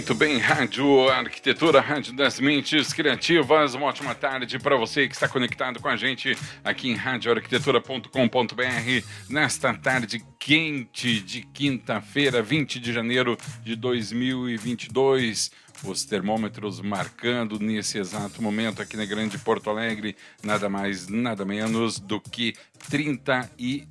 Muito bem, Rádio Arquitetura, Rádio das Mentes Criativas. Uma ótima tarde para você que está conectado com a gente aqui em radioarquitetura.com.br nesta tarde quente de quinta-feira, 20 de janeiro de 2022. Os termômetros marcando nesse exato momento aqui na Grande Porto Alegre nada mais, nada menos do que 30 e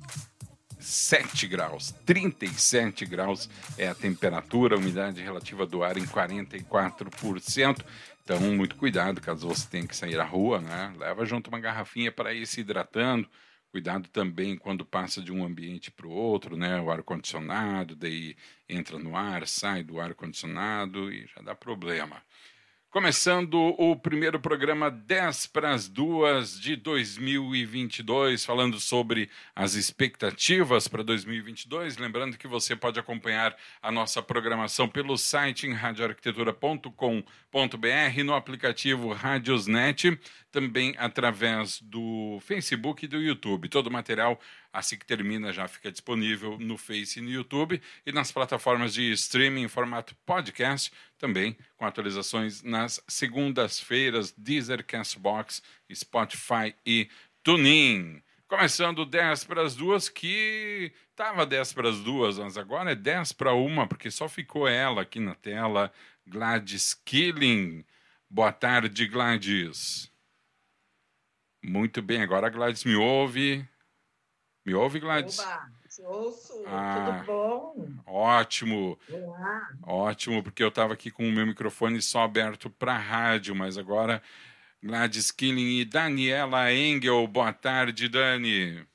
7 graus, 37 graus é a temperatura, a umidade relativa do ar em 44%. Então, muito cuidado caso você tenha que sair à rua, né? Leva junto uma garrafinha para ir se hidratando. Cuidado também quando passa de um ambiente para o outro, né? O ar-condicionado, daí entra no ar, sai do ar-condicionado e já dá problema. Começando o primeiro programa 10 para as duas de 2022, falando sobre as expectativas para 2022. Lembrando que você pode acompanhar a nossa programação pelo site em radioarquitetura.com.br, no aplicativo Radiosnet, também através do Facebook e do YouTube. Todo o material assim que termina já fica disponível no Face e no YouTube e nas plataformas de streaming em formato podcast, também com atualizações nas segundas-feiras, Deezer, Castbox, Spotify e TuneIn. Começando 10 para as duas, que estava 10 para as duas, mas agora é 10 para uma, porque só ficou ela aqui na tela, Gladys Killing. Boa tarde, Gladys. Muito bem, agora a Gladys me ouve. Me ouve, Gladys? Oba, te ouço. Ah, Tudo bom? Ótimo. Olá. Ótimo, porque eu estava aqui com o meu microfone só aberto para rádio, mas agora Gladys Killing e Daniela Engel. Boa tarde, Dani.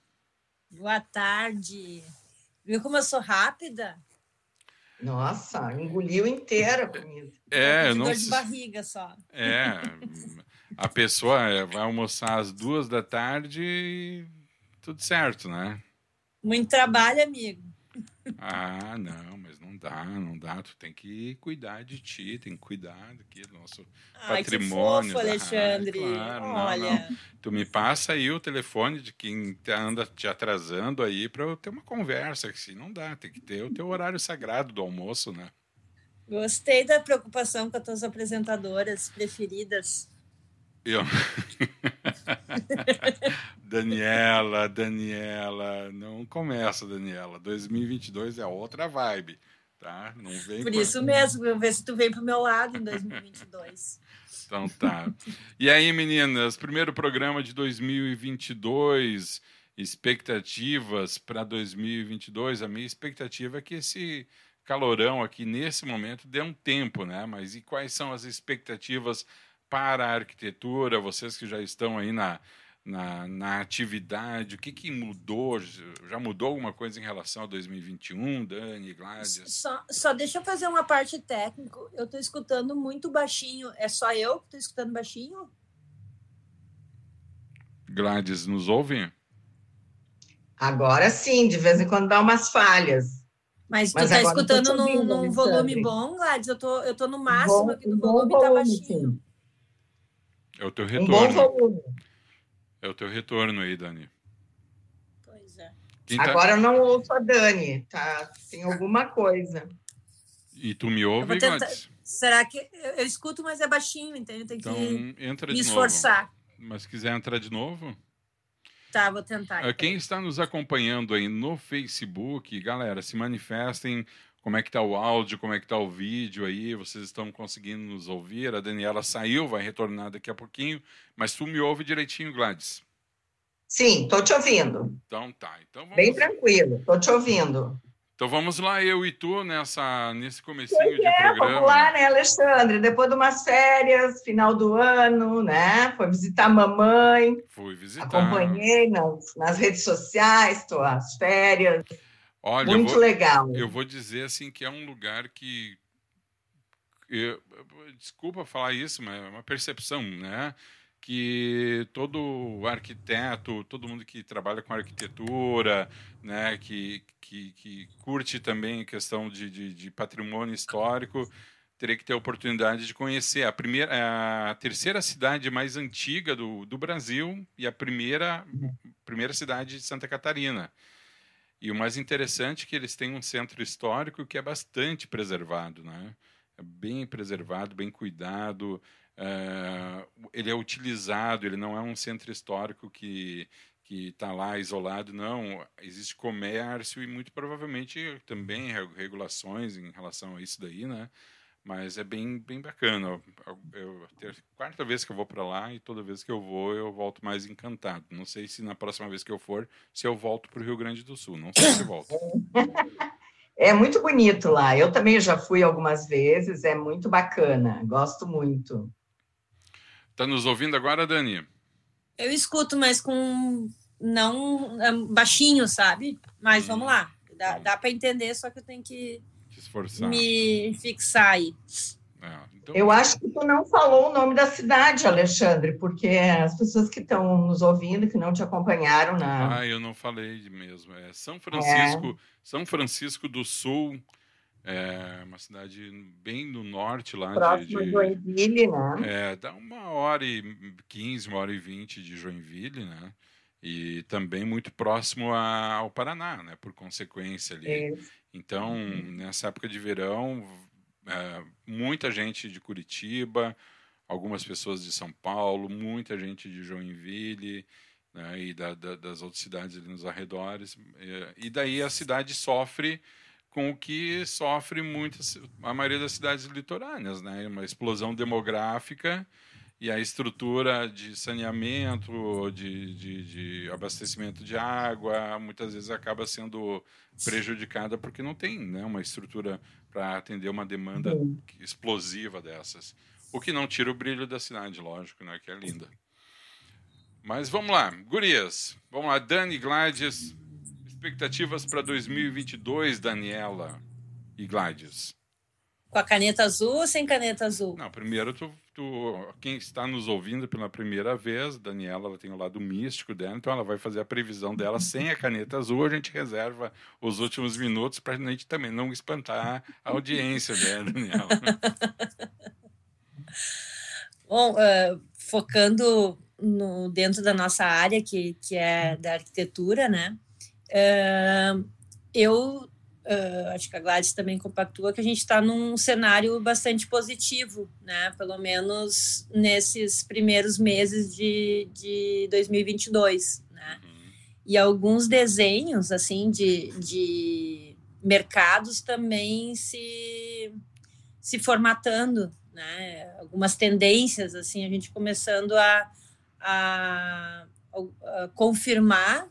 Boa tarde. Viu como eu sou rápida? Nossa, engoliu inteira comida. É, eu não dor de barriga só. É, a pessoa vai almoçar às duas da tarde e tudo certo, né? Muito trabalho, amigo. Ah, não, mas não dá, não dá. Tu tem que cuidar de ti, tem que cuidar aqui do nosso Ai, patrimônio. Que fofo, Alexandre. Ah, claro, Olha. Não, não. Tu me passa aí o telefone de quem anda te atrasando aí para eu ter uma conversa, que se não dá, tem que ter o teu horário sagrado do almoço, né? Gostei da preocupação com as tuas apresentadoras preferidas. Eu. Daniela, Daniela, não começa, Daniela. 2022 é outra vibe, tá? Não vem Por isso mesmo, vou ver se tu vem pro meu lado em 2022. então tá. E aí, meninas, primeiro programa de 2022, expectativas para 2022. A minha expectativa é que esse calorão aqui nesse momento dê um tempo, né? Mas e quais são as expectativas para a arquitetura, vocês que já estão aí na, na, na atividade, o que, que mudou? Já mudou alguma coisa em relação a 2021, Dani, Gladys? Só, só deixa eu fazer uma parte técnica. Eu estou escutando muito baixinho. É só eu que estou escutando baixinho? Gladys, nos ouve? Agora sim, de vez em quando dá umas falhas. Mas tu está escutando num, num volume bom, Gladys? Eu tô, eu tô no máximo bom, aqui do volume, está baixinho. Sim. É o teu retorno. Um bom volume. É o teu retorno aí, Dani. Pois é. Tá... Agora eu não ouço a Dani, tá? Tem alguma coisa. E tu me ouve, tentar... Será que eu, eu, escuto, mas é baixinho, entende? Tem então, que entra me esforçar. Novo. Mas se quiser entrar de novo. Tá, vou tentar. Então. Quem está nos acompanhando aí no Facebook, galera, se manifestem como é que está o áudio, como é que está o vídeo aí, vocês estão conseguindo nos ouvir? A Daniela saiu, vai retornar daqui a pouquinho, mas tu me ouve direitinho, Gladys? Sim, estou te ouvindo. Então tá. Então vamos... Bem tranquilo, estou te ouvindo. Então vamos lá, eu e tu, nessa, nesse comecinho pois de é, programa. Vamos lá, né, Alexandre? Depois de umas férias, final do ano, né? Foi visitar a mamãe. Fui visitar. Acompanhei nas, nas redes sociais, tuas férias. Olha, Muito eu vou, legal. Eu vou dizer assim que é um lugar que. Eu, desculpa falar isso, mas é uma percepção, né? que todo arquiteto, todo mundo que trabalha com arquitetura, né, que, que, que curte também a questão de, de, de, patrimônio histórico, teria que ter a oportunidade de conhecer a primeira, a terceira cidade mais antiga do, do Brasil e a primeira, primeira cidade de Santa Catarina. E o mais interessante é que eles têm um centro histórico que é bastante preservado, né? É bem preservado, bem cuidado. Uh, ele é utilizado, ele não é um centro histórico que que está lá isolado, não. Existe comércio e muito provavelmente também regulações em relação a isso daí, né? Mas é bem, bem bacana. Eu, é a quarta vez que eu vou para lá e toda vez que eu vou eu volto mais encantado. Não sei se na próxima vez que eu for, se eu volto para o Rio Grande do Sul. Não sei se volto. É muito bonito lá. Eu também já fui algumas vezes. É muito bacana. Gosto muito. Está nos ouvindo agora, Dani? Eu escuto, mas com não é, baixinho, sabe? Mas hum. vamos lá. Dá, dá para entender, só que eu tenho que me fixar aí. É, então... Eu acho que tu não falou o nome da cidade, Alexandre, porque as pessoas que estão nos ouvindo, que não te acompanharam na. Ah, eu não falei mesmo. É São Francisco, é. São Francisco do Sul. É uma cidade bem no norte lá. Próximo de, de Joinville, né? É, dá uma hora e quinze, uma hora e vinte de Joinville, né? E também muito próximo a, ao Paraná, né? Por consequência ali. É. Então, uhum. nessa época de verão, é, muita gente de Curitiba, algumas pessoas de São Paulo, muita gente de Joinville, né? E da, da, das outras cidades ali nos arredores. E, e daí a cidade sofre com o que sofre muitas, a maioria das cidades litorâneas, né? Uma explosão demográfica e a estrutura de saneamento, de, de, de, abastecimento de água, muitas vezes acaba sendo prejudicada porque não tem né, uma estrutura para atender uma demanda explosiva dessas. O que não tira o brilho da cidade, lógico, né, que é linda. Mas vamos lá, gurias. Vamos lá, Dani Gladys, expectativas para 2022, Daniela e Gladys? Com a caneta azul ou sem caneta azul? Não, primeiro tu, tu, quem está nos ouvindo pela primeira vez, Daniela, ela tem o lado místico dela, então ela vai fazer a previsão dela sem a caneta azul. A gente reserva os últimos minutos para a gente também não espantar a audiência, né, Daniela? Bom, uh, focando no, dentro da nossa área, que, que é da arquitetura, né? Uh, eu uh, acho que a Gladys também compactua que a gente está num cenário bastante positivo, né? Pelo menos nesses primeiros meses de, de 2022, né? Uhum. E alguns desenhos, assim, de, de mercados também se, se formatando, né? Algumas tendências, assim, a gente começando a, a, a confirmar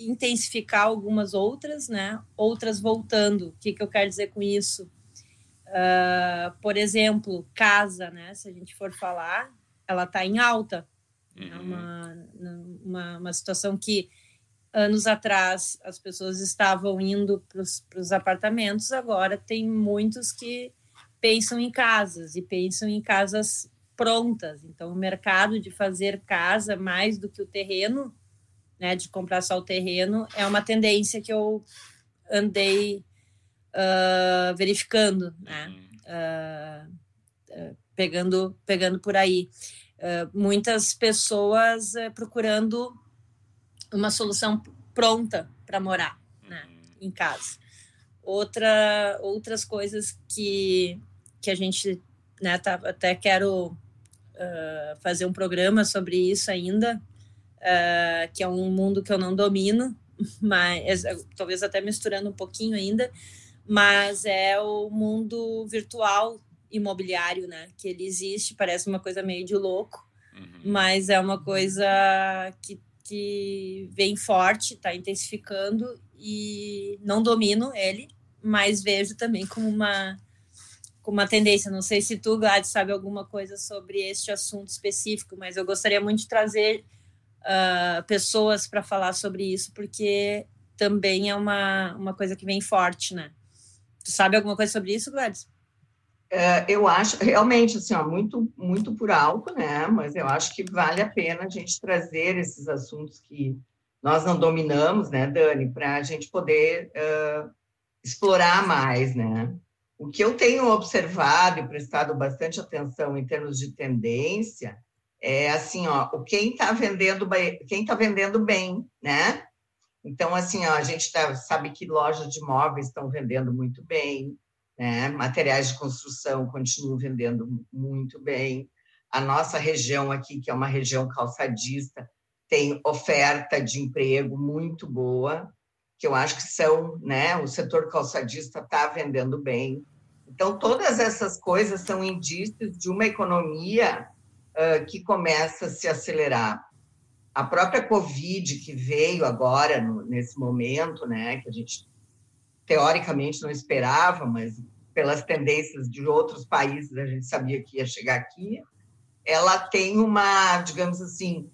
intensificar algumas outras, né? Outras voltando. O que, que eu quero dizer com isso? Uh, por exemplo, casa, né? Se a gente for falar, ela está em alta. É uhum. É uma, uma, uma situação que anos atrás as pessoas estavam indo para os apartamentos, agora tem muitos que pensam em casas e pensam em casas prontas. Então, o mercado de fazer casa mais do que o terreno né, de comprar só o terreno, é uma tendência que eu andei uh, verificando, né, uh, uh, pegando, pegando por aí. muitas pessoas procurando uma solução pronta para morar né, uhum. em casa. Outra, outras coisas que, que a gente né, tá, até quero fazer um programa sobre isso ainda, uh, que é um mundo que eu não domino, mas talvez até misturando um pouquinho ainda, mas é o mundo virtual imobiliário, né? Que ele existe, parece uma coisa meio de louco, uhum. mas é uma coisa que, que vem forte, está intensificando e não domino ele, mas vejo também como uma com uma tendência. Não sei se tu, Gladys, sabe alguma coisa sobre este assunto específico, mas eu gostaria muito de trazer uh, pessoas para falar sobre isso, porque também é uma, uma coisa que vem forte, né? Tu sabe alguma coisa sobre isso, Gladys? É, eu acho, realmente, assim, ó, muito, muito por alto, né? Mas eu acho que vale a pena a gente trazer esses assuntos que nós não dominamos, né, Dani, para a gente poder uh, explorar mais, né? O que eu tenho observado e prestado bastante atenção em termos de tendência é assim, ó, o quem está vendendo quem está vendendo bem, né? Então, assim, ó, a gente tá, sabe que lojas de móveis estão vendendo muito bem, né? Materiais de construção continuam vendendo muito bem. A nossa região aqui, que é uma região calçadista, tem oferta de emprego muito boa, que eu acho que são, né? O setor calçadista está vendendo bem. Então, todas essas coisas são indícios de uma economia uh, que começa a se acelerar. A própria Covid que veio agora, no, nesse momento, né, que a gente teoricamente não esperava, mas pelas tendências de outros países a gente sabia que ia chegar aqui, ela tem uma, digamos assim,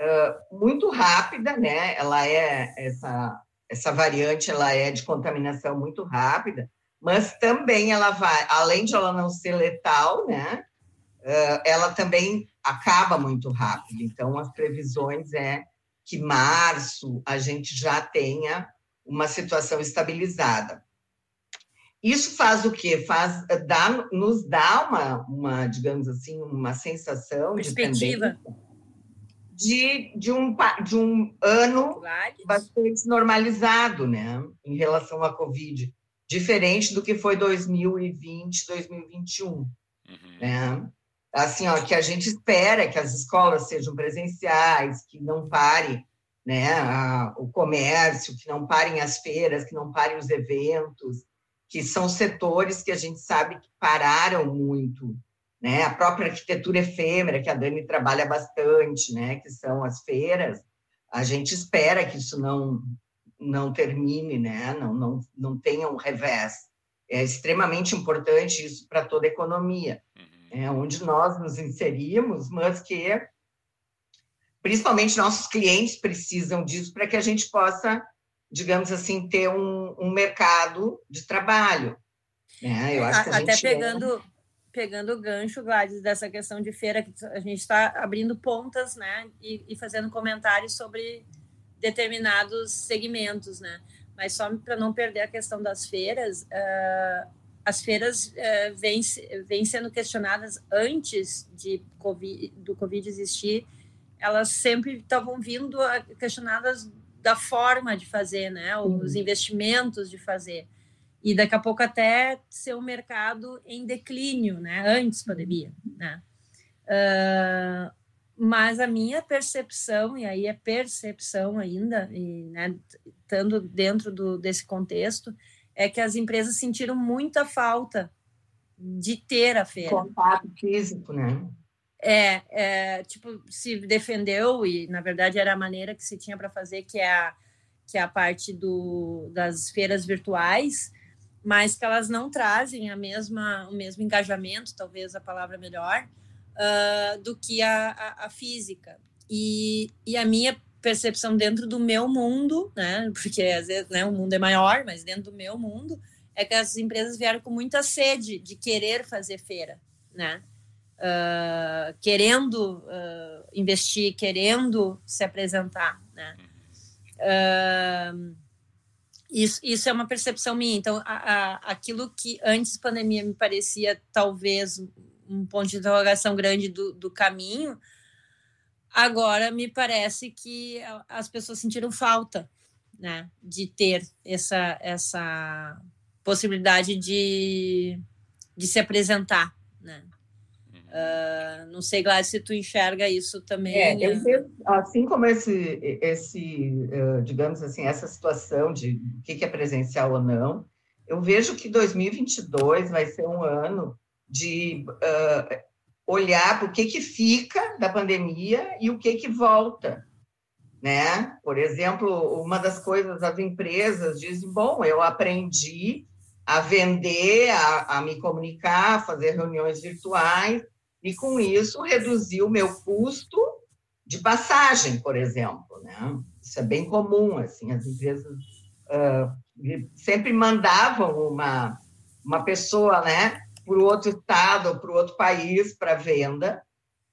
uh, muito rápida, né? Ela é essa essa variante, ela é de contaminação muito rápida, mas também ela vai, além de ela não ser letal, né? Uh, ela também acaba muito rápido. Então, as previsões é que março a gente já tenha uma situação estabilizada. Isso faz o quê? Faz dá, nos dá uma, uma, digamos assim, uma sensação de tendência de, de, um, de um ano bastante normalizado, né, em relação à Covid, diferente do que foi 2020, 2021, uhum. né? Assim, ó, que a gente espera que as escolas sejam presenciais, que não pare né, a, o comércio, que não parem as feiras, que não parem os eventos, que são setores que a gente sabe que pararam muito né? A própria arquitetura efêmera, que a Dani trabalha bastante, né? Que são as feiras. A gente espera que isso não não termine, né? Não não não tenha um revés. É extremamente importante isso para toda a economia, é onde nós nos inserimos, mas que principalmente nossos clientes precisam disso para que a gente possa, digamos assim, ter um, um mercado de trabalho. Né? Eu acho que a Até gente pegando, é pegando o gancho, Gladys, dessa questão de feira, que a gente está abrindo pontas, né, e, e, fazendo comentários sobre determinados segmentos, né, mas só para não perder a questão das feiras, uh, as feiras uh, vêm, vêm sendo questionadas antes de COVID, do Covid existir, elas sempre estavam vindo questionadas da forma de fazer, né, os uhum. investimentos de fazer e daqui a pouco até ser um mercado em declínio, né? Antes pandemia, né? Uh, mas a minha percepção, e aí é percepção ainda, e, né, estando dentro do, desse contexto, é que as empresas sentiram muita falta de ter a feira. Contato físico, né? É, é, tipo, se defendeu, e na verdade era a maneira que se tinha para fazer, que é a, que é a parte do, das feiras virtuais, mas que elas não trazem a mesma, o mesmo engajamento, talvez a palavra melhor, uh, do que a, a, a, física. E, e a minha percepção dentro do meu mundo, né, porque às vezes né, o mundo é maior, mas dentro do meu mundo, é que as empresas vieram com muita sede de querer fazer feira, né? Uh, querendo uh, investir, querendo se apresentar, né? Uh, isso, isso é uma percepção minha. Então, a, a, aquilo que antes da pandemia me parecia talvez um ponto de interrogação grande do, do caminho, agora me parece que as pessoas sentiram falta né, de ter essa, essa possibilidade de, de se apresentar. Né? Uh, não sei, Gladys, se tu enxerga isso também. É, né? assim como esse, esse uh, digamos assim, essa situação de o que é presencial ou não, eu vejo que 2022 vai ser um ano de uh, olhar para o que, que fica da pandemia e o que, que volta. Né? Por exemplo, uma das coisas, as empresas dizem, bom, eu aprendi a vender, a, a me comunicar, a fazer reuniões virtuais, e com isso reduzir o meu custo de passagem, por exemplo. Né? Isso é bem comum, assim, as empresas uh, sempre mandavam uma, uma pessoa né, para o outro estado, para o outro país, para venda,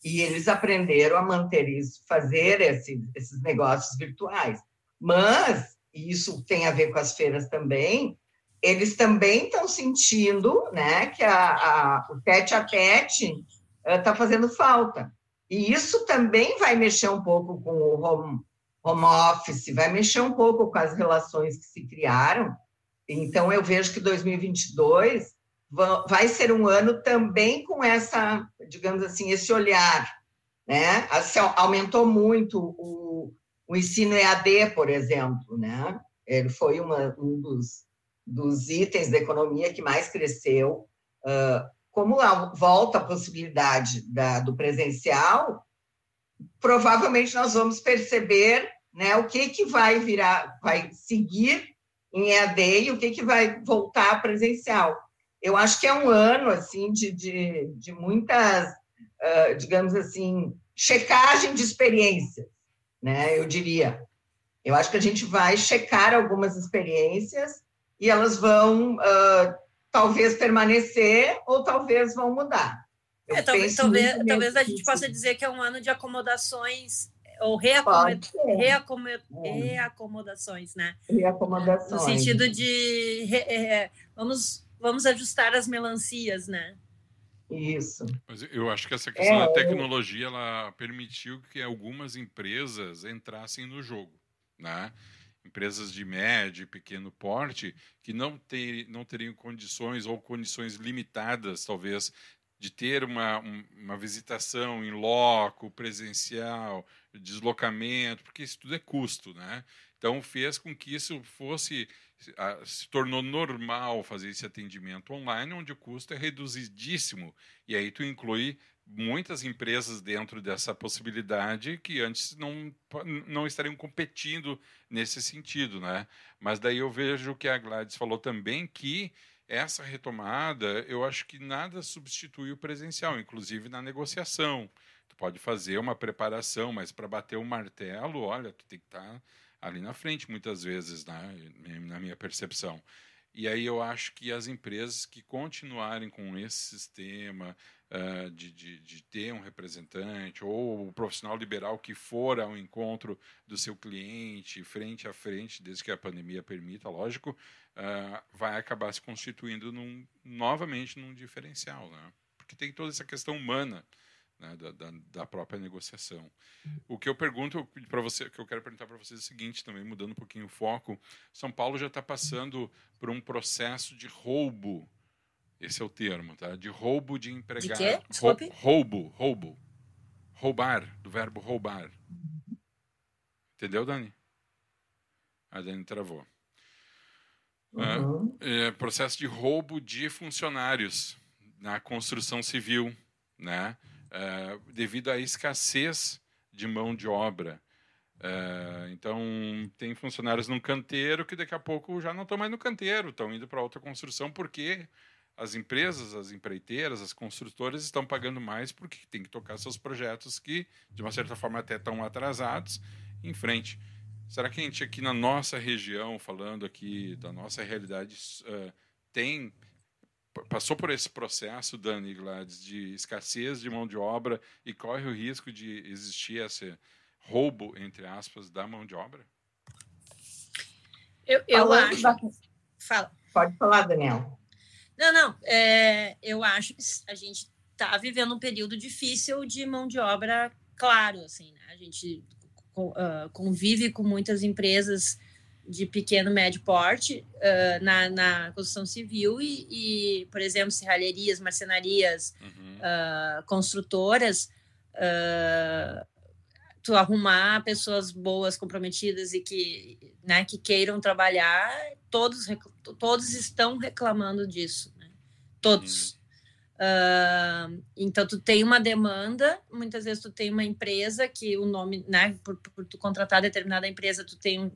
e eles aprenderam a manter isso, fazer esse, esses negócios virtuais. Mas, e isso tem a ver com as feiras também, eles também estão sentindo né, que a, a, o tete a tete está uh, fazendo falta. E isso também vai mexer um pouco com o home, home office, vai mexer um pouco com as relações que se criaram. Então, eu vejo que 2022 vai ser um ano também com essa, digamos assim, esse olhar, né? Assim, aumentou muito o, o ensino EAD, por exemplo, né? Ele foi uma, um dos, dos itens da economia que mais cresceu. Uh, como volta a possibilidade da, do presencial, provavelmente nós vamos perceber né, o que, que vai virar, vai seguir em EAD e o que, que vai voltar presencial. Eu acho que é um ano assim de, de, de muitas, uh, digamos assim, checagem de experiências, né? Eu diria. Eu acho que a gente vai checar algumas experiências e elas vão uh, talvez permanecer ou talvez vão mudar. É, talvez talvez, talvez a gente possa dizer que é um ano de acomodações ou reacomod... É. reacomodações, né? Reacomodações. No sentido de re... É, vamos, vamos ajustar as melancias, né? Isso. Mas eu acho que essa questão é, da tecnologia ela permitiu que algumas empresas entrassem no jogo, né? empresas de médio e pequeno porte que não, ter, não teriam condições ou condições limitadas, talvez, de ter uma, uma visitação em loco, presencial, deslocamento, porque isso tudo é custo, né? Então fez com que isso fosse se tornou normal fazer esse atendimento online, onde o custo é reduzidíssimo. E aí tu inclui muitas empresas dentro dessa possibilidade que antes não, não estariam competindo nesse sentido, né? Mas daí eu vejo que a Gladys falou também que essa retomada, eu acho que nada substitui o presencial, inclusive na negociação. Tu pode fazer uma preparação, mas para bater o martelo, olha, tu tem que estar tá ali na frente muitas vezes, né? na minha percepção. E aí eu acho que as empresas que continuarem com esse sistema, uh, de, de, de, ter um representante, ou o profissional liberal que for ao encontro do seu cliente, frente a frente, desde que a pandemia permita, lógico, uh, vai acabar se constituindo num, novamente num diferencial, né? porque tem toda essa questão humana. Né, da, da, da, própria negociação. O que eu pergunto para você, que eu quero perguntar para vocês é o seguinte, também mudando um pouquinho o foco. São Paulo já está passando por um processo de roubo esse é o termo, tá? De roubo de empregado. De quê? Desculpe. Roubo, roubo. Roubar, do verbo roubar. Entendeu, Dani? A Dani travou. Uhum. É, processo de roubo de funcionários na construção civil, né? É, devido à escassez de mão de obra. É, então, tem funcionários num canteiro que daqui a pouco já não estão mais no canteiro, estão indo para outra construção porque as empresas, as empreiteiras, as construtoras estão pagando mais porque tem que tocar seus projetos que, de uma certa forma, até estão atrasados em frente. Será que a gente aqui na nossa região, falando aqui da nossa realidade, uh, tem passou por esse processo, Dani Gladys, de escassez de mão de obra e corre o risco de existir esse roubo, entre aspas, da mão de obra? Eu, eu acho. Fala. Pode falar, Daniel. Não, não. É, eu acho que a gente está vivendo um período difícil de mão de obra, claro, assim, né? A gente uh, convive com muitas empresas de pequeno médio porte uh, na, na construção civil e, e, por exemplo, serralherias, marcenarias, uhum. uh, construtoras tu arrumar pessoas boas, comprometidas e que, né, que queiram trabalhar, todos, todos estão reclamando disso, né? todos. Uh, então, tu tem uma demanda, muitas vezes tu tem uma empresa que o nome, né, por, por tu contratar determinada empresa, tu tem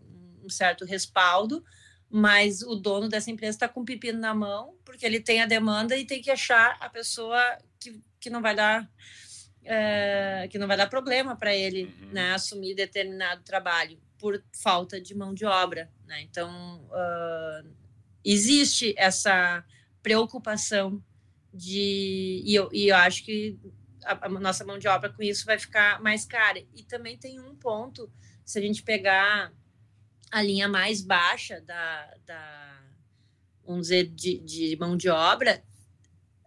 um, certo respaldo, mas o dono dessa empresa está com o pepino na mão, porque ele tem a demanda e tem que achar a pessoa que, que não vai dar é, que não vai dar problema para ele uhum. né, assumir determinado trabalho por falta de mão de obra. Né? Então, uh, existe essa preocupação de. E eu, e eu acho que a, a, nossa mão de obra com isso vai ficar mais cara. E também tem um ponto, se a gente pegar a linha mais baixa da, da vamos dizer, de, de mão de obra,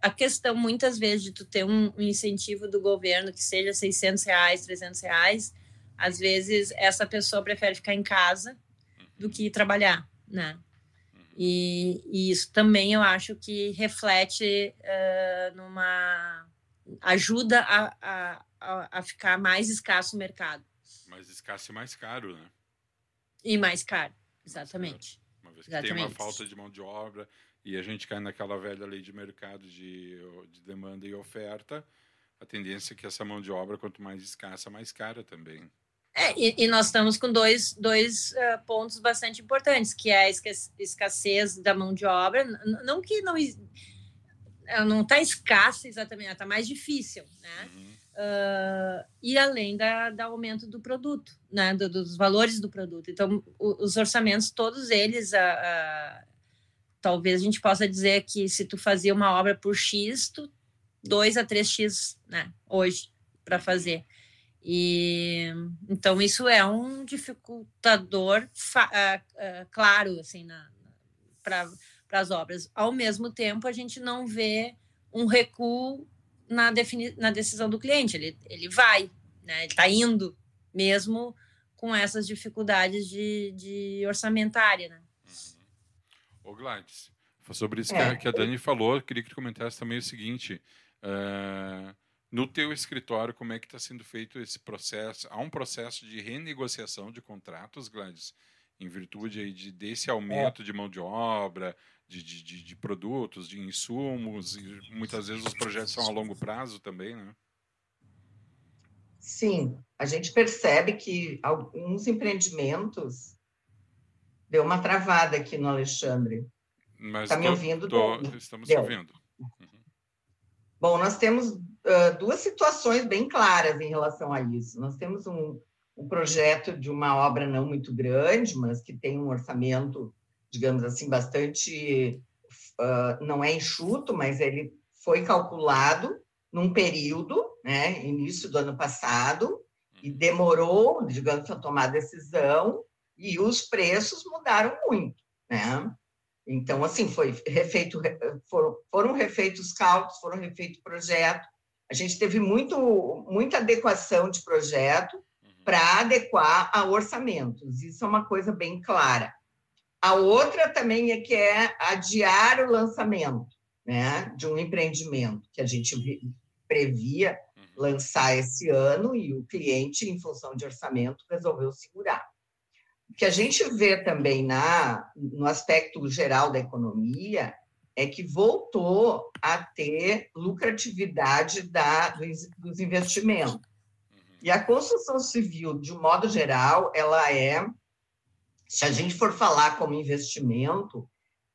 a questão muitas vezes de tu ter um, um, incentivo do governo que seja 600 reais, 300 reais, às vezes essa pessoa prefere ficar em casa do que trabalhar, né? E, e isso também eu acho que reflete uh, numa ajuda a, a, a ficar mais escasso o mercado. Mais escasso e mais caro, né? E mais caro, exatamente. Uma vez que exatamente. tem uma falta de mão de obra, e a gente cai naquela velha lei de mercado de, de demanda e oferta, a tendência é que essa mão de obra, quanto mais escassa, mais cara também. É, e, e, nós estamos com dois, dois uh, pontos bastante importantes, que é a escassez da mão de obra, não que não não está escassa exatamente, está mais difícil, né? Uhum. Uh, e além da, da aumento do produto, né? Do, dos valores do produto. Então, o, os orçamentos, todos eles, uh, talvez a gente possa dizer que se tu fazia uma obra por X, tu 2 a 3X, né, hoje, para fazer. E então isso é um dificultador uh, uh, claro assim para as obras. Ao mesmo tempo, a gente não vê um recuo na, defini na decisão do cliente. Ele, ele vai, né? ele está indo mesmo com essas dificuldades de, de orçamentária. Né? Ô Gladys, sobre isso é. que, a, Dani falou, queria que tu comentasse também o seguinte, uh, no teu escritório, como é que está sendo feito esse processo? Há um processo de renegociação de contratos, Gladys, em virtude aí de, desse aumento é. de mão de obra, de, de, de, de produtos, de insumos, e muitas vezes os projetos são a longo prazo também, né? Sim, a gente percebe que alguns empreendimentos Deu uma travada aqui no Alexandre. Está me ouvindo? Tô, estamos Deu. ouvindo. Uhum. Bom, nós temos uh, duas situações bem claras em relação a isso. Nós temos um, um projeto de uma obra não muito grande, mas que tem um orçamento, digamos assim, bastante. Uh, não é enxuto, mas ele foi calculado num período, né, início do ano passado, e uhum. demorou, digamos, a tomar decisão, e os preços mudaram muito, né? Então, assim, foi refeito, foram, foram refeitos cálculos, foram refeitos projeto. A gente teve muito, muita adequação de projeto. Para adequar a orçamentos. Isso é uma coisa bem clara. A outra também é que é adiar o lançamento né, de um empreendimento que a gente previa uhum. lançar esse ano e o cliente, em função de orçamento, resolveu segurar que a gente vê também na, no aspecto geral da economia é que voltou a ter lucratividade da, dos, dos investimentos. E a construção civil, de um modo geral, ela é, se a gente for falar como investimento,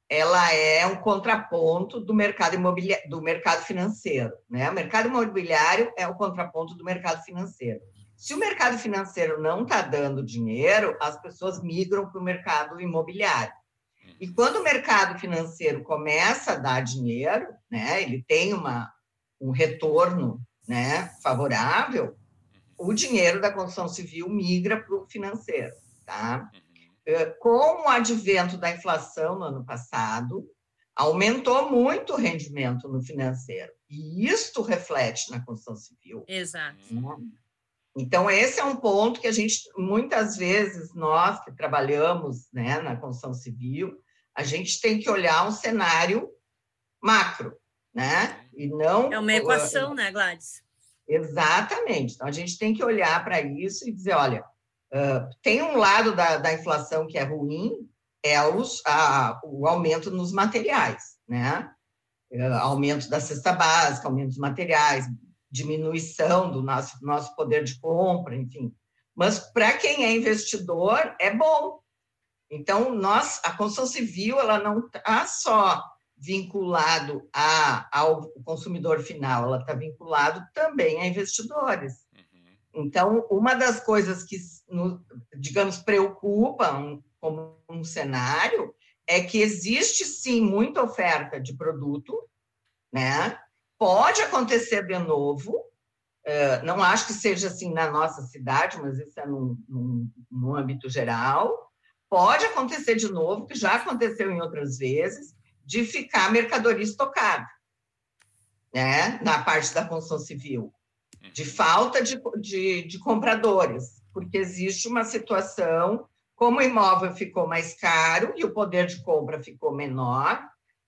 ela é um contraponto do mercado imobiliário, do mercado financeiro, né? O mercado imobiliário é o contraponto do mercado financeiro. Se o mercado financeiro não está dando dinheiro, as pessoas migram para o mercado imobiliário. E quando o mercado financeiro começa a dar dinheiro, né, ele tem uma, um retorno né, favorável. O dinheiro da construção civil migra para o financeiro. Tá? Uhum. Eh, com o advento da inflação no ano passado, aumentou muito o rendimento no financeiro. E isto reflete na construção civil. Exato. Né? Então, esse é um ponto que a gente, muitas vezes, nós que trabalhamos né, na construção civil, a gente tem que olhar um cenário macro, né? E não. É uma equação, né, Gladys? Exatamente. Então, a gente tem que olhar para isso e dizer, olha, uh, tem um lado da, da inflação que é ruim, é os, a, o aumento nos materiais, né? Uh, aumento da cesta básica, aumento dos materiais, diminuição do nosso, nosso poder de compra, enfim. Mas para quem é investidor, é bom. Então, nós, a construção civil, ela não está só vinculado a, ao consumidor final, ela está vinculado também a investidores. Uhum. Então, uma das coisas que, digamos, preocupam como um cenário é que existe sim muita oferta de produto, né? Pode acontecer de novo, uh, não acho que seja assim na nossa cidade, mas isso é no, no, no âmbito geral. Pode acontecer de novo, que já aconteceu em outras vezes, de ficar mercadoria estocada, né, na parte da construção civil, de uhum. falta de, de, de compradores, porque existe uma situação, como o imóvel ficou mais caro e o poder de compra ficou menor,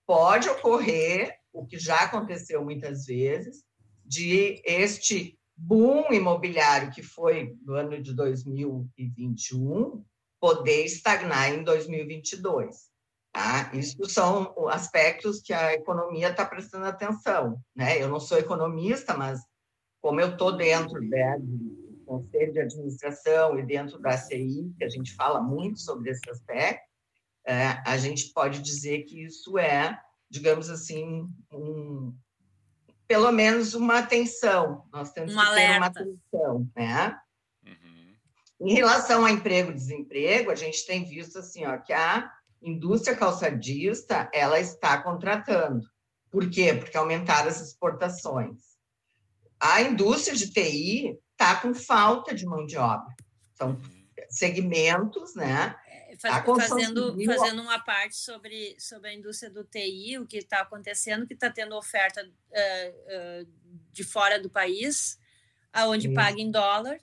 pode ocorrer, o que já aconteceu muitas vezes, de este boom imobiliário que foi no ano de 2021 poder estagnar em 2022. Tá? Isso são aspectos que a economia está prestando atenção. Né? Eu não sou economista, mas como eu estou dentro né, do conselho de administração e dentro da CI, que a gente fala muito sobre esse aspecto, é, a gente pode dizer que isso é, digamos assim, um, pelo menos uma atenção. Nós temos um que ter uma atenção, né? Uhum. Em relação a emprego e desemprego, a gente tem visto assim, ó, que a indústria calçadista ela está contratando. Por quê? Porque aumentaram as exportações. A indústria de TI está com falta de mão de obra. São segmentos, né? É, fazendo, fazendo uma parte sobre, sobre a indústria do TI, o que está acontecendo, que está tendo oferta uh, uh, de fora do país, aonde Isso. paga em dólar,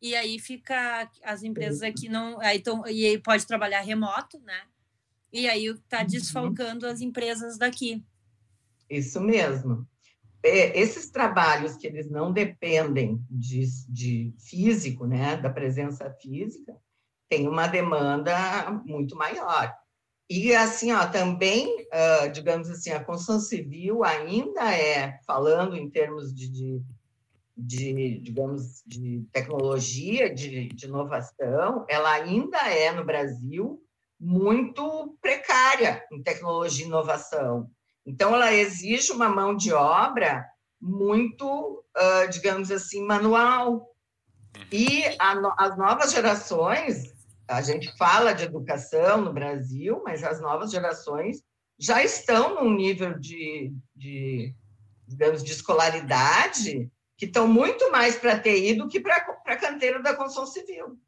e aí fica as empresas aqui não aí tão, e aí pode trabalhar remoto, né? E aí está uhum. desfalcando as empresas daqui. Isso mesmo. É, esses trabalhos que eles não dependem de, de físico, né, da presença física, tem uma demanda muito maior. E assim, ó, também, uh, digamos assim, a construção civil ainda é, falando em termos de, de, de digamos, de tecnologia, de, de inovação, ela ainda é no Brasil muito precária em tecnologia e inovação. Então, ela exige uma mão de obra muito, digamos assim, manual. E a, as novas gerações, a gente fala de educação no Brasil, mas as novas gerações já estão num nível de, de digamos, de escolaridade que estão muito mais para TI do que para a canteira da construção civil.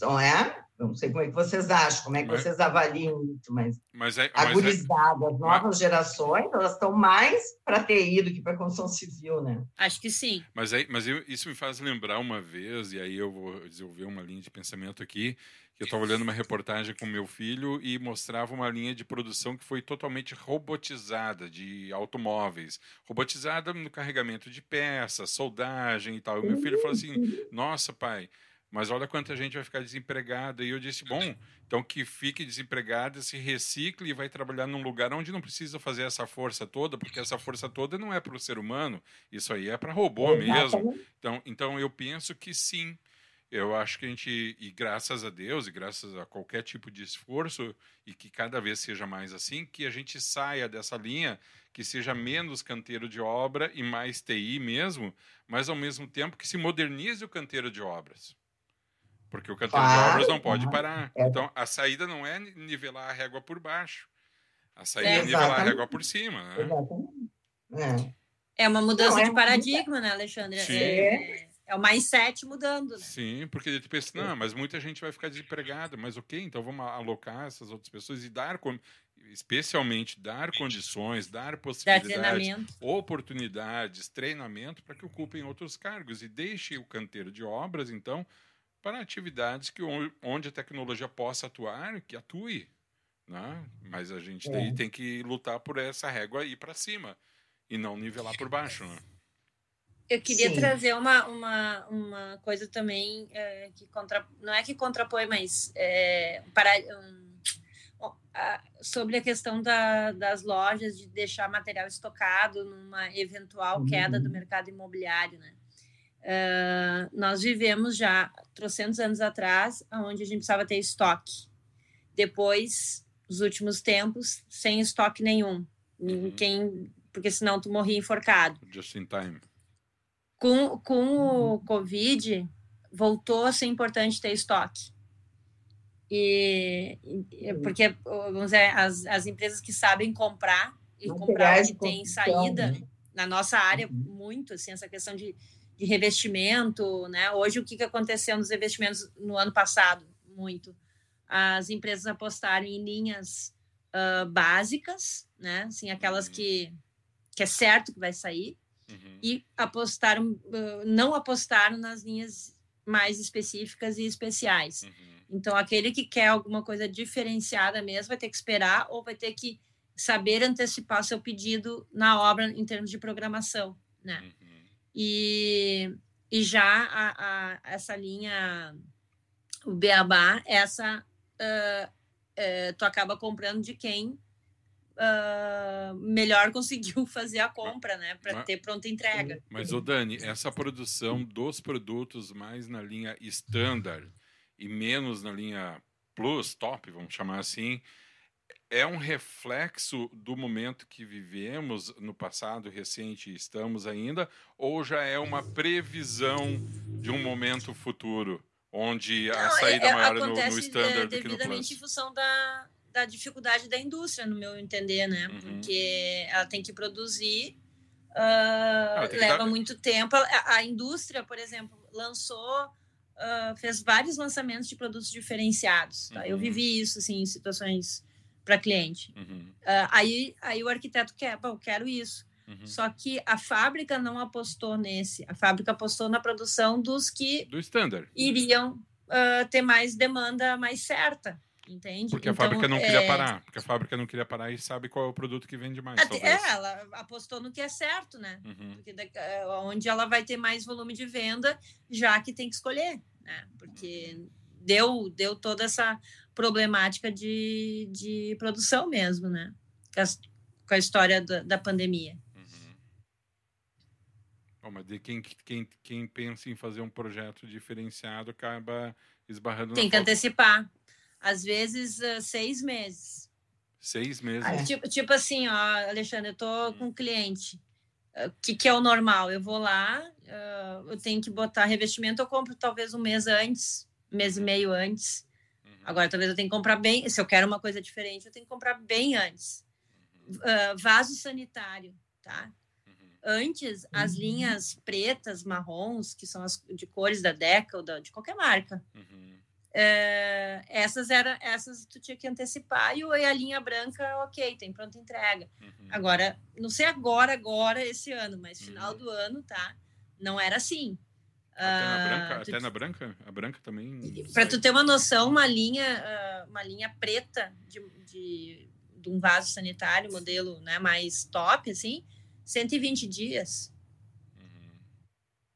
Não é? Não sei como é que vocês acham, como é que mas, vocês avaliam isso, mas, mas é, mas agorizado, é, as novas mas, gerações, elas estão mais para TI do que para construção civil, né? Acho que sim. Mas, é, mas eu, isso me faz lembrar uma vez, e aí eu vou desenvolver uma linha de pensamento aqui, que eu estava olhando uma reportagem com meu filho e mostrava uma linha de produção que foi totalmente robotizada, de automóveis. Robotizada no carregamento de peças, soldagem e tal. E meu filho falou assim, nossa, pai mas olha quanta gente vai ficar desempregada. E eu disse, bom, então que fique desempregada, se recicle e vai trabalhar num lugar onde não precisa fazer essa força toda, porque essa força toda não é para o ser humano, isso aí é para robô mesmo. Então, então eu penso que sim. Eu acho que a gente, e graças a Deus, e graças a qualquer tipo de esforço, e que cada vez seja mais assim, que a gente saia dessa linha, que seja menos canteiro de obra e mais TI mesmo, mas ao mesmo tempo que se modernize o canteiro de obras. Porque o canteiro claro, de obras não pode parar. É. Então, a saída não é nivelar a régua por baixo. A saída é, é nivelar a régua por cima. Né? Exatamente. É. é uma mudança não, é de paradigma, né, Alexandre? Sim. É, é o mindset mudando. Né? Sim, porque tu pensa, não, mas muita gente vai ficar desempregada. Mas ok, então vamos alocar essas outras pessoas e dar, especialmente dar condições, dar possibilidades, oportunidades, treinamento para que ocupem outros cargos. E deixe o canteiro de obras, então, para atividades que onde a tecnologia possa atuar, que atue. Né? Mas a gente é. tem que lutar por essa régua ir para cima e não nivelar por baixo. Né? Eu queria Sim. trazer uma, uma, uma coisa também é, que contra, não é que contrapõe, mas é, para, um, a, sobre a questão da, das lojas de deixar material estocado numa eventual queda do uhum. mercado imobiliário, né? Uh, nós vivemos já trocentos anos atrás, onde a gente precisava ter estoque. Depois, nos últimos tempos, sem estoque nenhum. Uhum. Quem, porque senão tu morria enforcado. Just in time. Com, com o Covid, voltou a ser importante ter estoque. E, porque vamos dizer, as, as empresas que sabem comprar e comprar onde tem saída, né? na nossa área, uhum. muito, assim, essa questão de, de revestimento, né? Hoje, o que, que aconteceu nos revestimentos no ano passado? Muito. As empresas apostarem em linhas uh, básicas, né? Assim, aquelas uhum. que, que é certo que vai sair, uhum. e apostaram, uh, não apostaram nas linhas mais específicas e especiais. Uhum. Então, aquele que quer alguma coisa diferenciada mesmo vai ter que esperar ou vai ter que saber antecipar seu pedido na obra em termos de programação, né? E, e já a, a, essa linha, o Beabá, essa uh, uh, tu acaba comprando de quem uh, melhor conseguiu fazer a compra, né? Para ter pronta entrega. Mas, o Dani, essa produção dos produtos mais na linha standard e menos na linha plus, top, vamos chamar assim, é um reflexo do momento que vivemos no passado recente e estamos ainda, ou já é uma previsão de um momento futuro, onde a Não, saída é, maior no, no standard de, do que no plus? em função da, da dificuldade da indústria, no meu entender, né? Uhum. Porque ela tem que produzir, uh, leva dar... muito tempo. A, a, indústria, por exemplo, lançou, uh, fez vários lançamentos de produtos diferenciados. Tá? Uhum. Eu vivi isso, assim, em situações para cliente. Uhum. Uh, aí, aí o arquiteto quer, bom, quero isso. Uhum. Só que a fábrica não apostou nesse. A fábrica apostou na produção dos que do standard iriam ter mais demanda mais certa entende? Porque a então, fábrica não é... queria parar, porque a fábrica não queria parar e sabe qual é o produto que vende mais. Até, é, ela apostou no que é certo, né? Uhum. Porque da, é, onde ela vai ter mais volume de venda, já que tem que escolher, né? Porque uhum. Deu, deu toda essa problemática de, de produção mesmo, né? Com a, com a história da, da pandemia. Uhum. Bom, mas de quem, quem, quem pensa em fazer um projeto diferenciado acaba esbarrando Tem que falta... antecipar às vezes uh, seis meses. Seis meses. Ah, tipo, tipo, assim, ó, Alexandre, eu tô hum. com um cliente. O uh, que, que é o normal? Eu vou lá, uh, eu tenho que botar revestimento, eu compro talvez um mês antes, mês e meio antes. Uhum. Agora, talvez eu tenha que comprar bem, se eu quero uma coisa diferente, eu tenho que comprar bem antes. Uh, vaso sanitário, tá? Uhum. Antes, as linhas pretas, marrons, que são as de cores da Deca ou da, de qualquer marca, uhum. É, essas eram essas tu tinha que antecipar e a linha branca ok tem pronta entrega uhum. agora não sei agora agora esse ano mas final uhum. do ano tá não era assim até, uh, na, branca, tu, na branca? A branca também para tu ter uma noção uma linha uh, uma linha preta de, de, de, um vaso sanitário modelo né mais top assim 120 dias.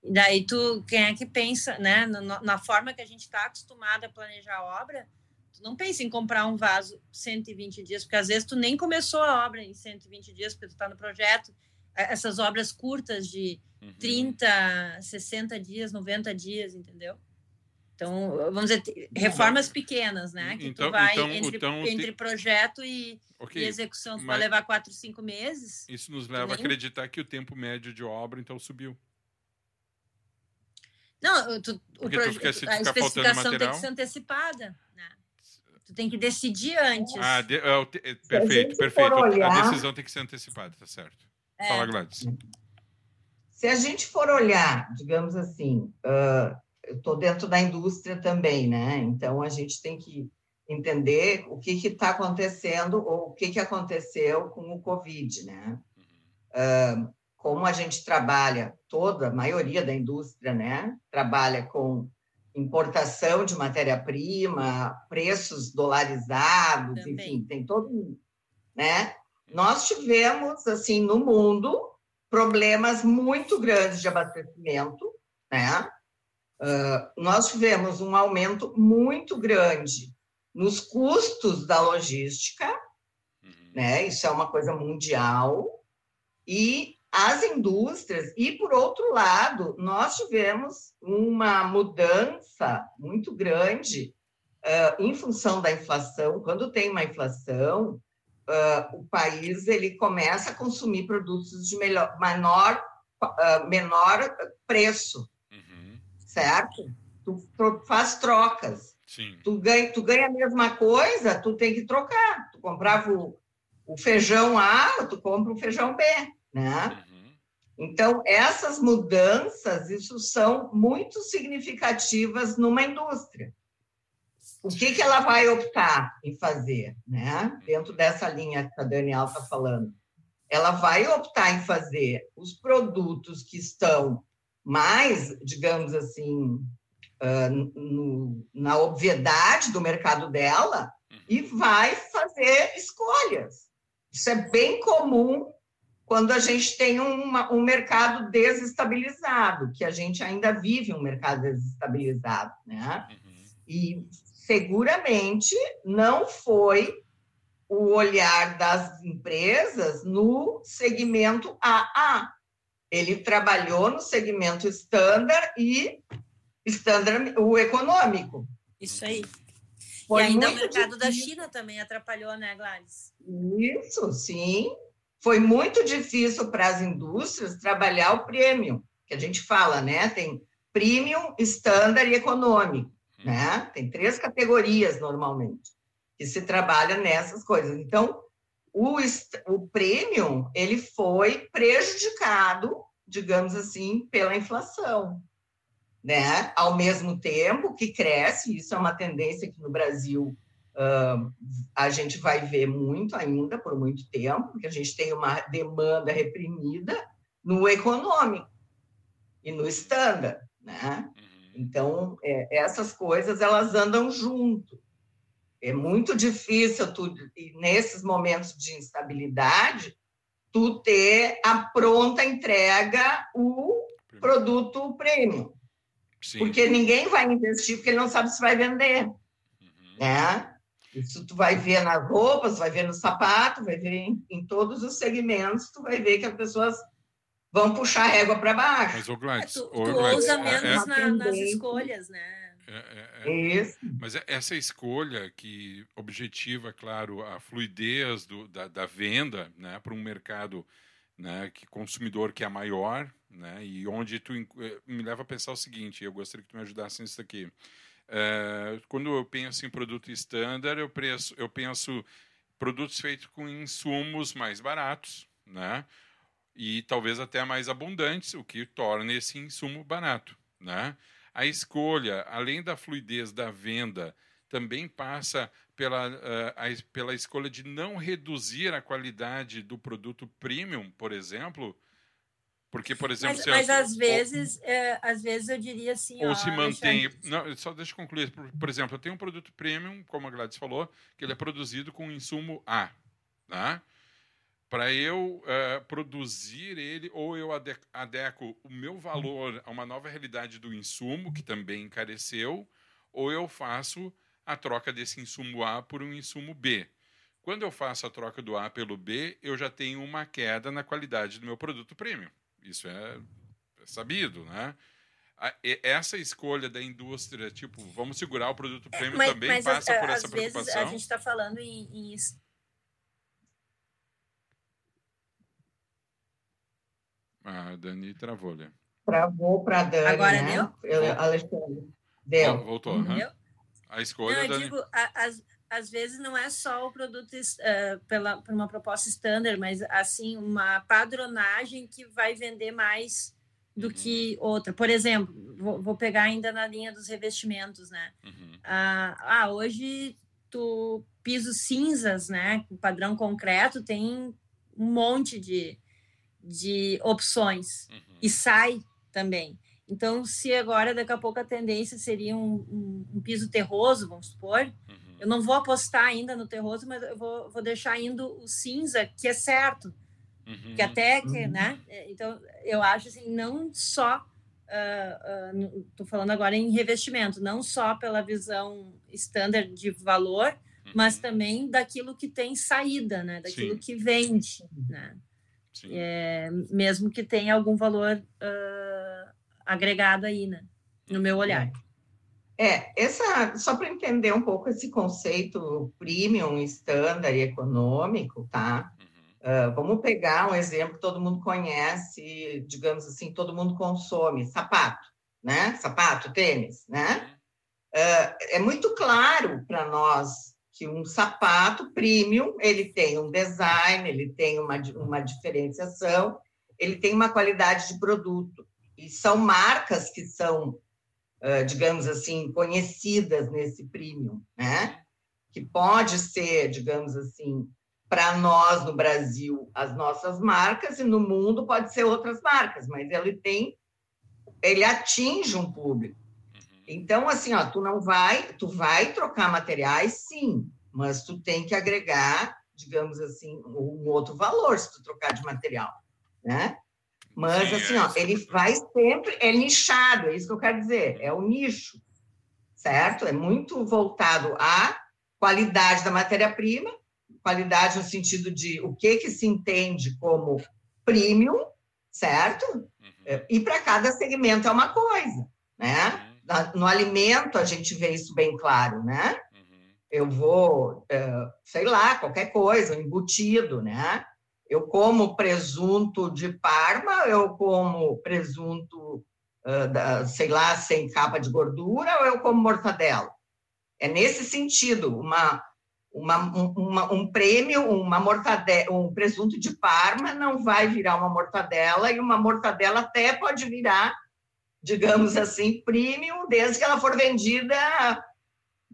E daí tu, quem é que pensa, né, na, na forma que a gente está acostumado a planejar a obra, tu não pensa em comprar um vaso 120 dias, porque às vezes tu nem começou a obra em 120 dias, porque tu está no projeto, é, essas obras curtas de uhum. 30, 60 dias, 90 dias, entendeu? Então, vamos dizer, reformas pequenas, né? Que então, tu vai então, entre, então, entre projeto e, okay, e execução, tu vai levar 4, 5 meses. Isso nos leva nem... a acreditar que o tempo médio de obra, então, subiu. Não, tu, o proje... fica, a especificação tem que ser antecipada. Né? Tu tem que decidir antes. Ah, de, uh, te, perfeito, perfeito. Olhar... A decisão tem que ser antecipada, tá certo. É. Fala, Gladys. Se a gente for olhar, digamos assim, uh, eu estou dentro da indústria também, né? Então a gente tem que entender o que está acontecendo ou o que, que aconteceu com o Covid, né? Uh, como a gente trabalha, toda a maioria da indústria, né, trabalha com importação de matéria-prima, preços dolarizados, Também. enfim, tem todo, né? Nós tivemos assim no mundo problemas muito grandes de abastecimento, né? Uh, nós tivemos um aumento muito grande nos custos da logística, uhum. né? Isso é uma coisa mundial. E as indústrias, e por outro lado, nós tivemos uma mudança muito grande uh, em função da inflação. Quando tem uma inflação, uh, o país ele começa a consumir produtos de melhor, menor, uh, menor preço, uhum. certo? Tu, tu, faz trocas. Sim. Tu, ganha, tu ganha a mesma coisa, tu tem que trocar. Tu comprava o, o feijão A, tu compra o feijão B, né? Uhum. Então, essas mudanças, isso são muito significativas numa indústria o que, que ela vai optar em fazer, né? Dentro dessa linha que a Daniel está falando. Ela vai optar em fazer os produtos que estão mais, digamos assim, no, na obviedade do mercado dela e vai fazer escolhas. Isso é bem comum quando a gente tem uma, um mercado desestabilizado, que a gente ainda vive um mercado desestabilizado, né? Uhum. E seguramente não foi o olhar das empresas no segmento AA. Ele trabalhou no segmento standard e standard, o econômico. Isso aí. Foi e ainda o mercado difícil. da China também atrapalhou, né, Gladys? Isso, sim. Foi muito difícil para as indústrias trabalhar o premium, que a gente fala, né? Tem premium, standard e econômico né? Tem três categorias normalmente que se trabalha nessas coisas. Então, o, o premium ele foi prejudicado, digamos assim, pela inflação, né? Ao mesmo tempo que cresce, isso é uma tendência que no Brasil uh, a gente vai ver muito ainda por muito tempo, porque a gente tem uma demanda reprimida no econômico e no standard, né? Então, é, essas coisas, elas andam junto. É muito difícil, tu, nesses momentos de instabilidade, tu ter a pronta entrega o produto premium. Sim. Porque ninguém vai investir porque ele não sabe se vai vender. Uhum. Né? Isso tu vai ver nas roupas, vai ver no sapato, vai ver em, em todos os segmentos, tu vai ver que as pessoas vão puxar a régua para baixo. Mas, o Gladys, é, tu, tu Gladys, ousa menos é, na, nas escolhas, né? É, é, é, Isso. Mas essa escolha que objetiva, claro, a fluidez do, da, da venda né, para um mercado né, que consumidor que é maior, né, e onde tu eh, me leva a pensar o seguinte, eu gostaria que tu me ajudasse nisso aqui. É, quando eu penso em produto estándar, eu penso, eu penso produtos feitos com insumos mais baratos, né? E talvez até mais abundantes, o que torna esse insumo barato. Né? A escolha, além da fluidez da venda, também passa pela, uh, a, pela escolha de não reduzir a qualidade do produto premium, por exemplo. Porque, por exemplo, mas, mas às vezes, é, às vezes eu diria assim. Ou ó, se mantém. Não, só deixa eu concluir. Por, por, exemplo, eu tenho um produto premium, como a Gladys falou, que ele é produzido com insumo A. Tá? Para eu uh, produzir ele, ou eu adequo o meu valor a uma nova realidade do insumo, que também encareceu, ou eu faço a troca desse insumo A por um insumo B. Quando eu faço a troca do A pelo B, eu já tenho uma queda na qualidade do meu produto premium. Isso é, é sabido, né? essa escolha da indústria, tipo, vamos segurar o produto premium mas, também mas passa por essa preocupação. Vezes a gente está falando em, em A Dani travou, né? Travou para a Dani. Agora né? deu? Eu, Alexandre. Deu. voltou. Uhum. Deu? A escolha. Não, eu Dani... digo, às, às vezes não é só o produto uh, pela, por uma proposta standard, mas assim, uma padronagem que vai vender mais do uhum. que outra. Por exemplo, vou, vou, pegar ainda na linha dos revestimentos, né? Uhum. Ah, ah, hoje tu pisos cinzas, né? Padrão concreto tem um monte de, de opções uhum. e sai também. Então, se agora, daqui a pouco, a tendência seria um, um, um piso terroso, vamos supor, uhum. eu não vou apostar ainda no terroso, mas eu vou, vou deixar indo o cinza, que é certo, Uhum. Que até que, uhum. né? Então, eu acho assim, não só estou uh, uh, falando agora em revestimento, não só pela visão standard de valor, uhum. mas também daquilo que tem saída, né? Daquilo Sim. que vende, né? É, mesmo que tenha algum valor uh, agregado aí, né? No meu olhar. É, essa, só para entender um pouco esse conceito premium, standard e econômico, tá? Uh, vamos pegar um exemplo que todo mundo conhece, digamos assim, todo mundo consome, sapato, né? Sapato, tênis, né? Uh, é muito claro para nós que um sapato premium, ele tem um design, ele tem uma, uma diferenciação, ele tem uma qualidade de produto. E são marcas que são, digamos assim, conhecidas nesse premium, né? Que pode ser, digamos assim, para nós no Brasil as nossas marcas e no mundo pode ser outras marcas, mas ele tem ele atinge um público. Então assim, ó, tu não vai, tu vai trocar materiais, sim, mas tu tem que agregar, digamos assim, um outro valor se tu trocar de material, né? Mas sim, assim, é ó, ele vai sempre é nichado, é isso que eu quero dizer, é o nicho, certo? É muito voltado à qualidade da matéria-prima qualidade no sentido de o que, que se entende como premium, certo? Uhum. É, e para cada segmento é uma coisa, né? Uhum. No alimento a gente vê isso bem claro, né? Uhum. Eu vou, é, sei lá, qualquer coisa, embutido, né? Eu como presunto de Parma, eu como presunto, sei lá, sem capa de gordura, ou eu como mortadela. É nesse sentido, uma uma, uma, um prêmio, uma mortadela, um presunto de Parma não vai virar uma mortadela e uma mortadela até pode virar, digamos assim, premium, desde que ela for vendida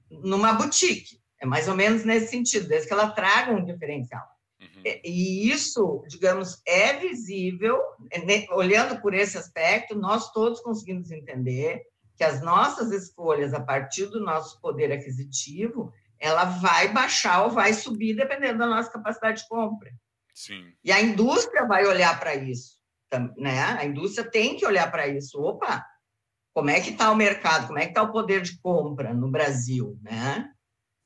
numa boutique. É mais ou menos nesse sentido, desde que ela traga um diferencial. Uhum. E isso, digamos, é visível, é, olhando por esse aspecto, nós todos conseguimos entender que as nossas escolhas, a partir do nosso poder aquisitivo, ela vai baixar ou vai subir dependendo da nossa capacidade de compra. Sim. E a indústria vai olhar para isso, né? A indústria tem que olhar para isso. Opa, como é que está o mercado? Como é que está o poder de compra no Brasil, né?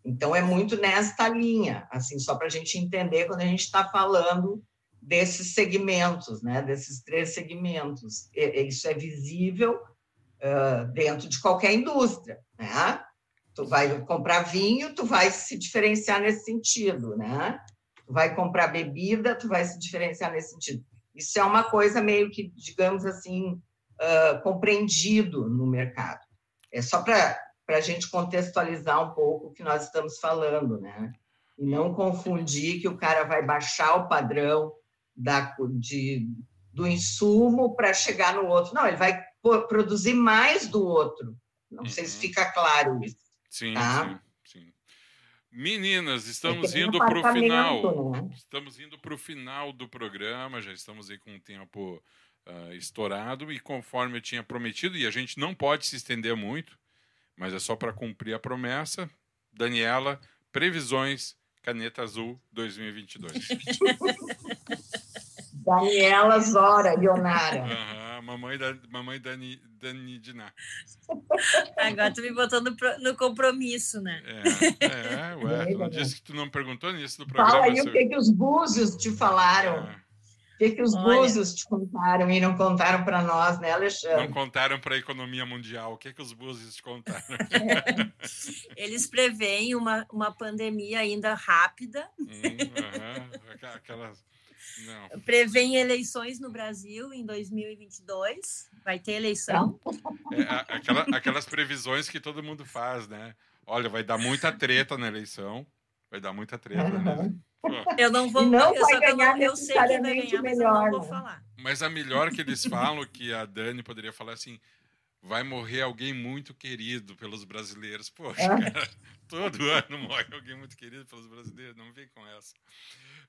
Então é muito nesta linha, assim, só para a gente entender quando a gente está falando desses segmentos, né? Desses três segmentos, isso é visível uh, dentro de qualquer indústria, né? Tu vai comprar vinho, tu vai se diferenciar nesse sentido, né? Tu vai comprar bebida, tu vai se diferenciar nesse sentido. Isso é uma coisa meio que, digamos assim, uh, compreendido no mercado. É só para a gente contextualizar um pouco o que nós estamos falando, né? E não confundir que o cara vai baixar o padrão da, de, do insumo para chegar no outro. Não, ele vai produzir mais do outro. Não uhum. sei se uhum. fica claro isso. Sim, tá? sim, sim. Meninas, estamos indo para o final. Né? Estamos indo para o final do programa, já estamos aí com o tempo uh, estourado e conforme eu tinha prometido, e a gente não pode se estender muito, mas é só para cumprir a promessa. Daniela, previsões Caneta Azul 2022. Daniela Zora, Leonara. Uhum, mamãe da mamãe Dani, Dani Diná. Agora tu me botou no, no compromisso, né? É, é ué. Tu não disse que tu não perguntou nisso do programa. Fala aí seu... o que, que os búzios te falaram. É. O que, que os Olha, búzios te contaram e não contaram para nós, né, Alexandre? Não contaram para a economia mundial. O que, que os búzios te contaram? Eles preveem uma, uma pandemia ainda rápida. Hum, uhum. Aquelas não. Eleições no Brasil em 2022. Vai ter eleição. É, aquela, aquelas previsões que todo mundo faz, né? Olha, vai dar muita treta na eleição. Vai dar muita treta, né? Eu não vou não eu vai ganhar eu, eu sei que vai ganhar, mas eu não vou né? falar. Mas a melhor que eles falam, que a Dani poderia falar assim, vai morrer alguém muito querido pelos brasileiros. Poxa, é. cara, todo ano morre alguém muito querido pelos brasileiros, não vem com essa.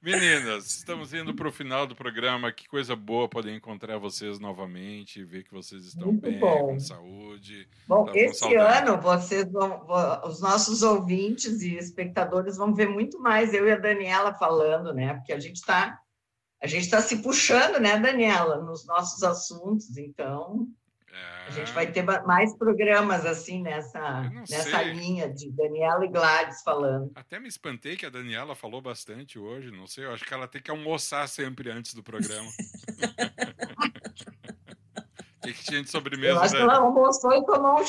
Meninas, estamos indo para o final do programa. Que coisa boa poder encontrar vocês novamente, ver que vocês estão Muito bem, bom. com saúde. Bom, esse ano vocês vão, os nossos ouvintes e espectadores vão ver muito mais eu e a Daniela falando, né? Porque a gente está a gente está se puxando, né, Daniela, nos nossos assuntos, então a gente vai ter mais programas assim nessa, nessa linha de Daniela e Gladys falando. Até me espantei que a Daniela falou bastante hoje, não sei, eu acho que ela tem que almoçar sempre antes do programa. O que, que tinha de sobremesa? Eu acho que ela almoçou e tomou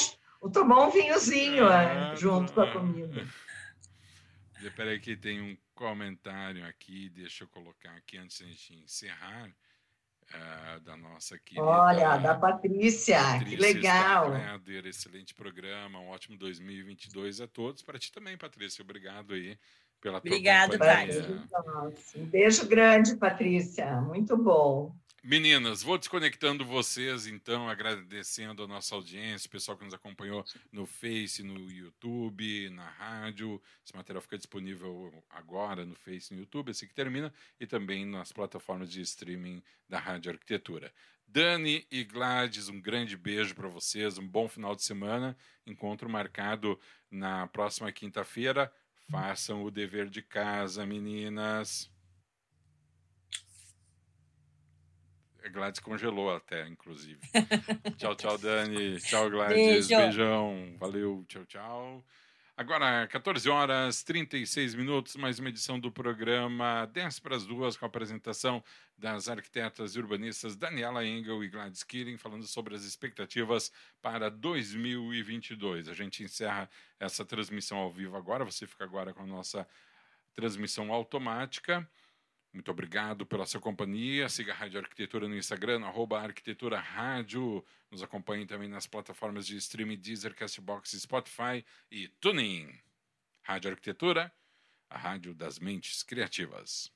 um, tomou um vinhozinho ah, é, junto com a comida. Peraí que tem um comentário aqui, deixa eu colocar aqui antes de encerrar. Uh, da nossa querida. Olha, da Patrícia, Patrícia que legal. Stadler, excelente programa, um ótimo 2022 a todos. Para ti também, Patrícia, obrigado aí pela Obrigado, tua companhia. Um beijo grande, Patrícia, muito bom. Meninas, vou desconectando vocês, então, agradecendo a nossa audiência, o pessoal que nos acompanhou no Face, no YouTube, na rádio. Esse material fica disponível agora no Face e no YouTube, assim que termina, e também nas plataformas de streaming da Rádio Arquitetura. Dani e Gladys, um grande beijo para vocês, um bom final de semana. Encontro marcado na próxima quinta-feira. Façam o dever de casa, meninas. A Gladys congelou até, inclusive. tchau, tchau, Dani. Tchau, Gladys. Beijo. Beijão. Valeu. Tchau, tchau. Agora, 14 horas 36 minutos, mais uma edição do programa 10 para as duas, com a apresentação das arquitetas e urbanistas Daniela Engel e Gladys Killing, falando sobre as expectativas para 2022. A gente encerra essa transmissão ao vivo agora, você fica agora com a nossa transmissão automática. Muito obrigado pela sua companhia. Siga a Rádio Arquitetura no Instagram, arroba Arquitetura Rádio. Nos acompanhe também nas plataformas de streaming Deezer, Castbox, Spotify e TuneIn. Rádio Arquitetura, a rádio das mentes criativas.